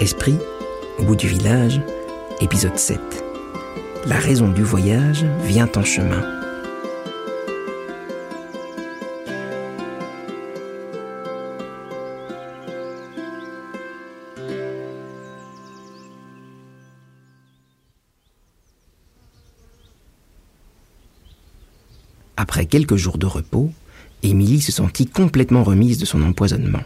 Esprit, au bout du village, épisode 7. La raison du voyage vient en chemin. Après quelques jours de repos, Émilie se sentit complètement remise de son empoisonnement.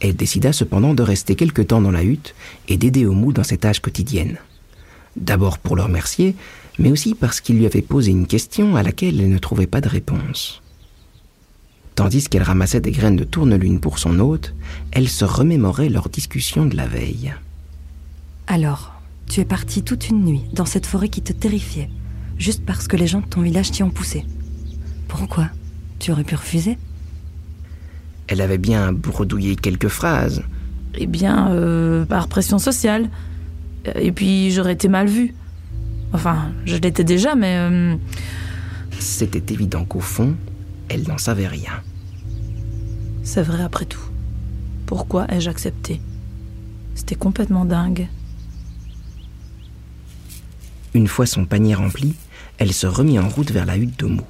Elle décida cependant de rester quelque temps dans la hutte et d'aider Omu dans ses tâches quotidiennes. D'abord pour le remercier, mais aussi parce qu'il lui avait posé une question à laquelle elle ne trouvait pas de réponse. Tandis qu'elle ramassait des graines de tournelune pour son hôte, elle se remémorait leur discussion de la veille. Alors, tu es partie toute une nuit dans cette forêt qui te terrifiait, juste parce que les gens de ton village t'y ont poussé. Pourquoi? Tu aurais pu refuser? Elle avait bien bredouillé quelques phrases. Eh bien, euh, par pression sociale. Et puis, j'aurais été mal vue. Enfin, je l'étais déjà, mais... euh, C'était évident qu'au fond, elle n'en savait rien. c'est vrai après tout. Pourquoi ai-je accepté? C'était complètement dingue. Une fois son panier rempli, elle se remit en route vers la hutte d'Omu.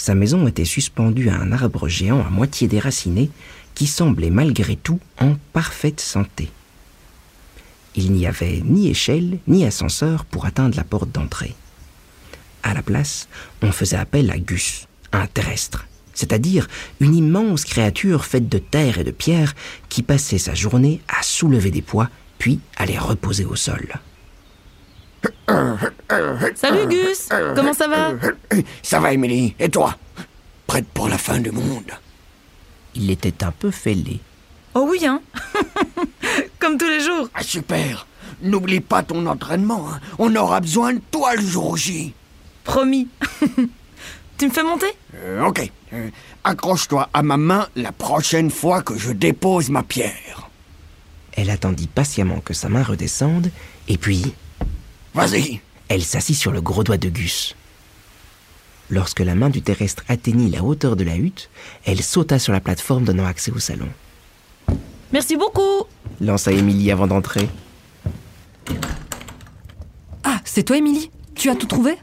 Sa maison était suspendue à un arbre géant à moitié déraciné qui semblait malgré tout en parfaite santé. Il n'y avait ni échelle ni ascenseur pour atteindre la porte d'entrée. À la place, on faisait appel à Gus, un terrestre, c'est-à-dire une immense créature faite de terre et de pierre qui passait sa journée à soulever des poids puis à les reposer au sol. Salut Gus Comment ça va Ça va, Émilie Et toi Prête pour la fin du monde Il était un peu fêlé. Oh oui, hein Comme tous les jours Ah, super N'oublie pas ton entraînement. hein. On aura besoin de toi le jour J. Promis Tu me fais monter Euh, ok. Euh, Accroche-toi à ma main la prochaine fois que je dépose ma pierre. Elle attendit patiemment que sa main redescende, et puis Vas-y. Elle s'assit sur le gros doigt de Gus. Lorsque la main du terrestre atteignit la hauteur de la hutte, elle sauta sur la plateforme donnant accès au salon. Merci beaucoup Lança Émilie avant d'entrer. Ah, c'est toi, Émilie Tu as tout trouvé?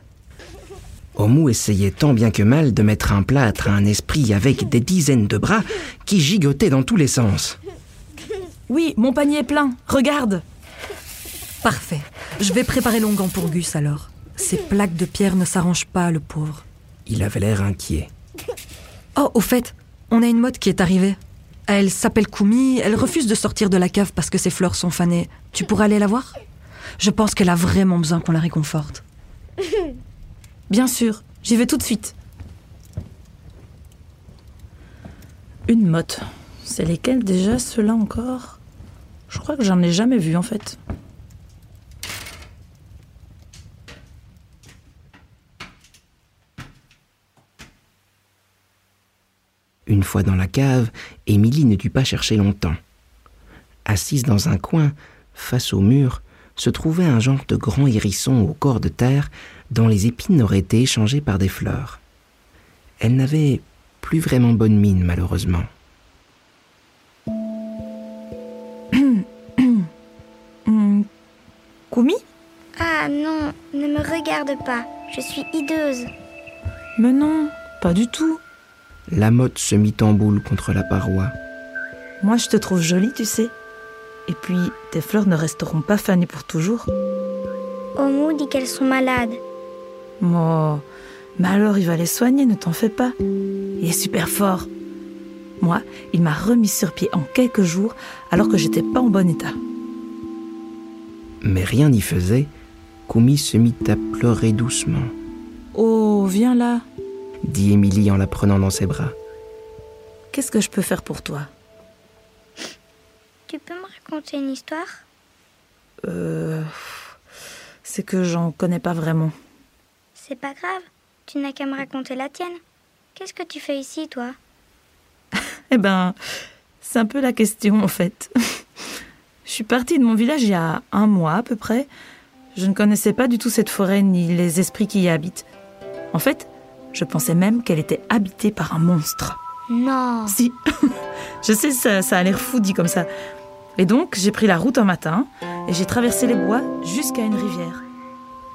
Omu essayait tant bien que mal de mettre un plâtre à un esprit avec des dizaines de bras qui gigotaient dans tous les sens. Oui, mon panier est plein. Regarde Parfait. Je vais préparer l'onguent pour Gus alors. Ces plaques de pierre ne s'arrangent pas, le pauvre. Il avait l'air inquiet. Oh, au fait, on a une mode qui est arrivée. Elle s'appelle Kumi, elle refuse de sortir de la cave parce que ses fleurs sont fanées. Tu pourrais aller la voir? Je pense qu'elle a vraiment besoin qu'on la réconforte. Bien sûr, j'y vais tout de suite. Une motte. C'est lesquelles déjà, ceux-là encore? Je crois que j'en ai jamais vu en fait. Une fois dans la cave, Émilie ne dut pas chercher longtemps. Assise dans un coin, face au mur, se trouvait un genre de grand hérisson au corps de terre dont les épines auraient été échangées par des fleurs. Elle n'avait plus vraiment bonne mine, malheureusement. Kumi? Ah non, ne me regarde pas. Je suis hideuse. Mais non, pas du tout. La motte se mit en boule contre la paroi. Moi, je te trouve jolie, tu sais. Et puis, tes fleurs ne resteront pas fanées pour toujours. Omu dit qu'elles sont malades. Oh, mais alors il va les soigner, ne t'en fais pas. Il est super fort. Moi, il m'a remis sur pied en quelques jours alors que j'étais pas en bon état. Mais rien n'y faisait. Kumi se mit à pleurer doucement, Oh, viens là. Dit Émilie en la prenant dans ses bras. Qu'est-ce que je peux faire pour toi? Tu peux me raconter une histoire? Euh. C'est que j'en connais pas vraiment. C'est pas grave. Tu n'as qu'à me raconter la tienne. Qu'est-ce que tu fais ici, toi? Eh ben, c'est un peu la question en fait. Je suis partie de mon village il y a un mois à peu près. Je ne connaissais pas du tout cette forêt ni les esprits qui y habitent. En fait, je pensais même qu'elle était habitée par un monstre. Non. Si, je sais, ça, ça a l'air fou dit comme ça. Et donc, j'ai pris la route un matin et j'ai traversé les bois jusqu'à une rivière.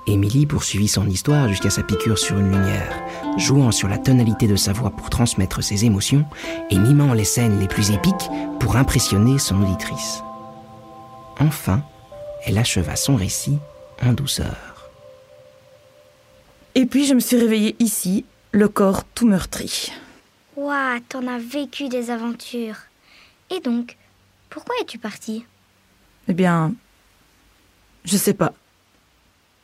Émilie poursuivit son histoire jusqu'à sa piqûre sur une lumière, jouant sur la tonalité de sa voix pour transmettre ses émotions et mimant les scènes les plus épiques pour impressionner son auditrice. Enfin, elle acheva son récit en douceur. Et puis, je me suis réveillée ici, le corps tout meurtri. Ouah, t'en as vécu des aventures. Et donc, pourquoi es-tu parti? Eh bien, je sais pas.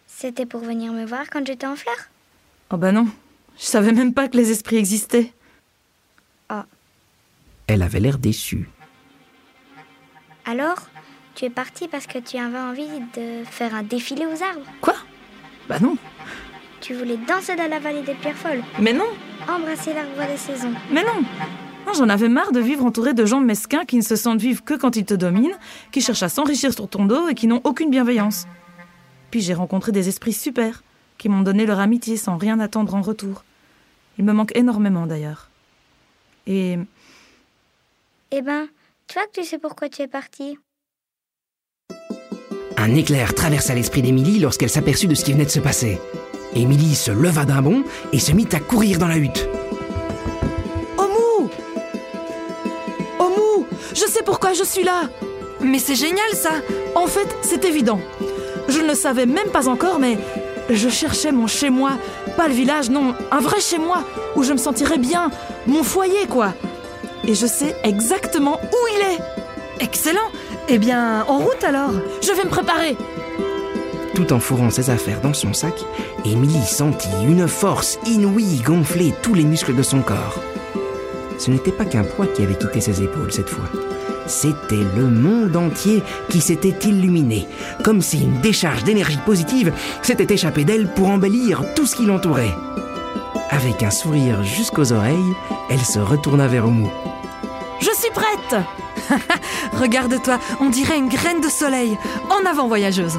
C'était pour venir me voir quand j'étais en fleurs Oh bah non, je savais même pas que les esprits existaient. Elle avait l'air déçue. Alors, tu es parti parce que tu avais envie de faire un défilé aux arbres? Quoi? Bah non, Tu voulais danser dans la vallée des pierres folles, mais non, embrasser l'arbre des saisons. mais non. Non, j'en avais marre de vivre entouré de gens mesquins qui ne se sentent vivre que quand ils te dominent, qui cherchent à s'enrichir sur ton dos et qui n'ont aucune bienveillance. Puis j'ai rencontré des esprits super, qui m'ont donné leur amitié sans rien attendre en retour. Il me manque énormément d'ailleurs. Et Eh ben, tu vois que tu sais pourquoi tu es parti Un éclair traversa l'esprit d'Émilie lorsqu'elle s'aperçut de ce qui venait de se passer. Émilie se leva d'un bond et se mit à courir dans la hutte. Omu Omu Je sais pourquoi je suis là Mais c'est génial ça En fait, c'est évident. Je ne le savais même pas encore, mais je cherchais mon chez-moi. Pas le village, non, un vrai chez-moi, où je me sentirais bien. Mon foyer, quoi. Et je sais exactement où il est. Excellent Eh bien, en route alors Je vais me préparer. Tout en fourrant ses affaires dans son sac, Émilie sentit une force inouïe gonfler tous les muscles de son corps. Ce n'était pas qu'un poids qui avait quitté ses épaules cette fois. C'était le monde entier qui s'était illuminé, comme si une décharge d'énergie positive s'était échappée d'elle pour embellir tout ce qui l'entourait. Avec un sourire jusqu'aux oreilles, elle se retourna vers Omu. Je suis prête. Regarde-toi, on dirait une graine de soleil. En avant, voyageuse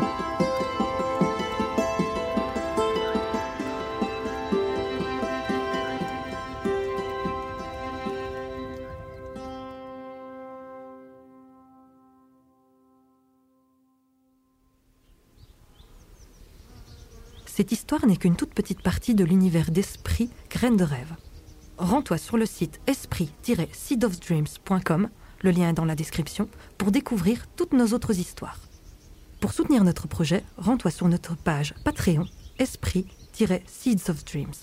Cette histoire n'est qu'une toute petite partie de l'univers d'esprit Graines de rêve. Rends-toi sur le site esprit-seedofdreams.com, le lien est dans la description, pour découvrir toutes nos autres histoires. Pour soutenir notre projet, rends-toi sur notre page Patreon Esprit-Seeds of Dreams.